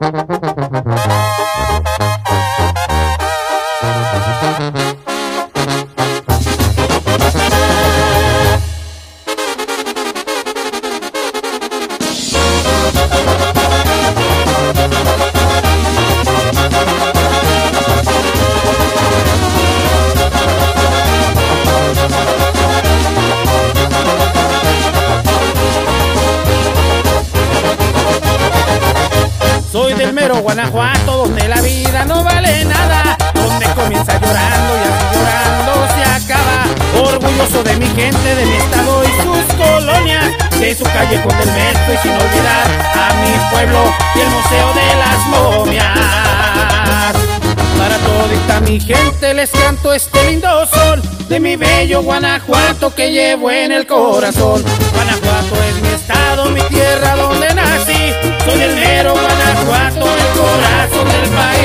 Soy del mero Guanajuato, donde la vida no vale nada, donde comienza llorando y así llorando se acaba. Orgulloso de mi gente, de mi estado y sus colonias, de su callejón del metro y sin olvidar a mi pueblo y el Museo de las Momias. Para todita mi gente les canto este lindo sol de mi bello Guanajuato que llevo en el corazón. Del país.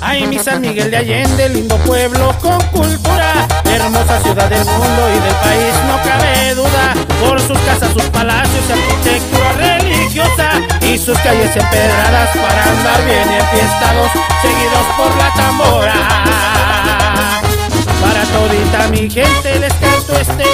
Ay, mi San Miguel de Allende, lindo pueblo con cultura, hermosa ciudad del mundo y del país, no cabe duda, por sus casas, sus palacios, arquitectura religiosa y sus calles empedradas para andar bien enfiestados, seguidos por la tambora. Para todita mi gente les canto este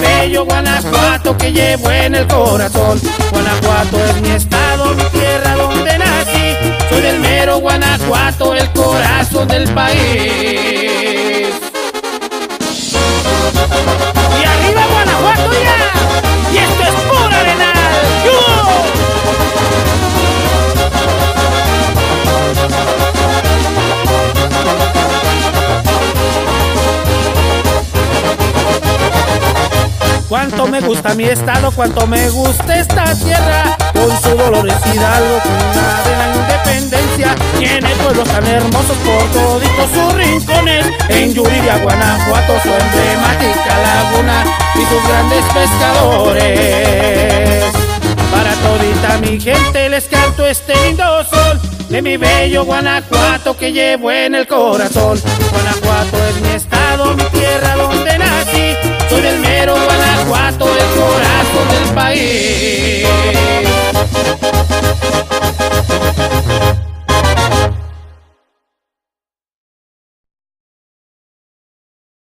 bello Guanajuato que llevo en el corazón. Guanajuato es mi estado, mi tierra donde nací. Soy del mero Guanajuato, el corazón del país. Y arriba Guanajuato ya, Cuánto me gusta mi estado, cuánto me gusta esta tierra, con su Dolores Hidalgo, cuna de la independencia. Tiene pueblos tan hermosos por toditos sus rincones. En Yuriria, Guanajuato, su emblemática laguna y sus grandes pescadores. Para todita mi gente les canto este lindo sol de mi bello Guanajuato que llevo en el corazón. Guanajuato es mi estado, mi tierra donde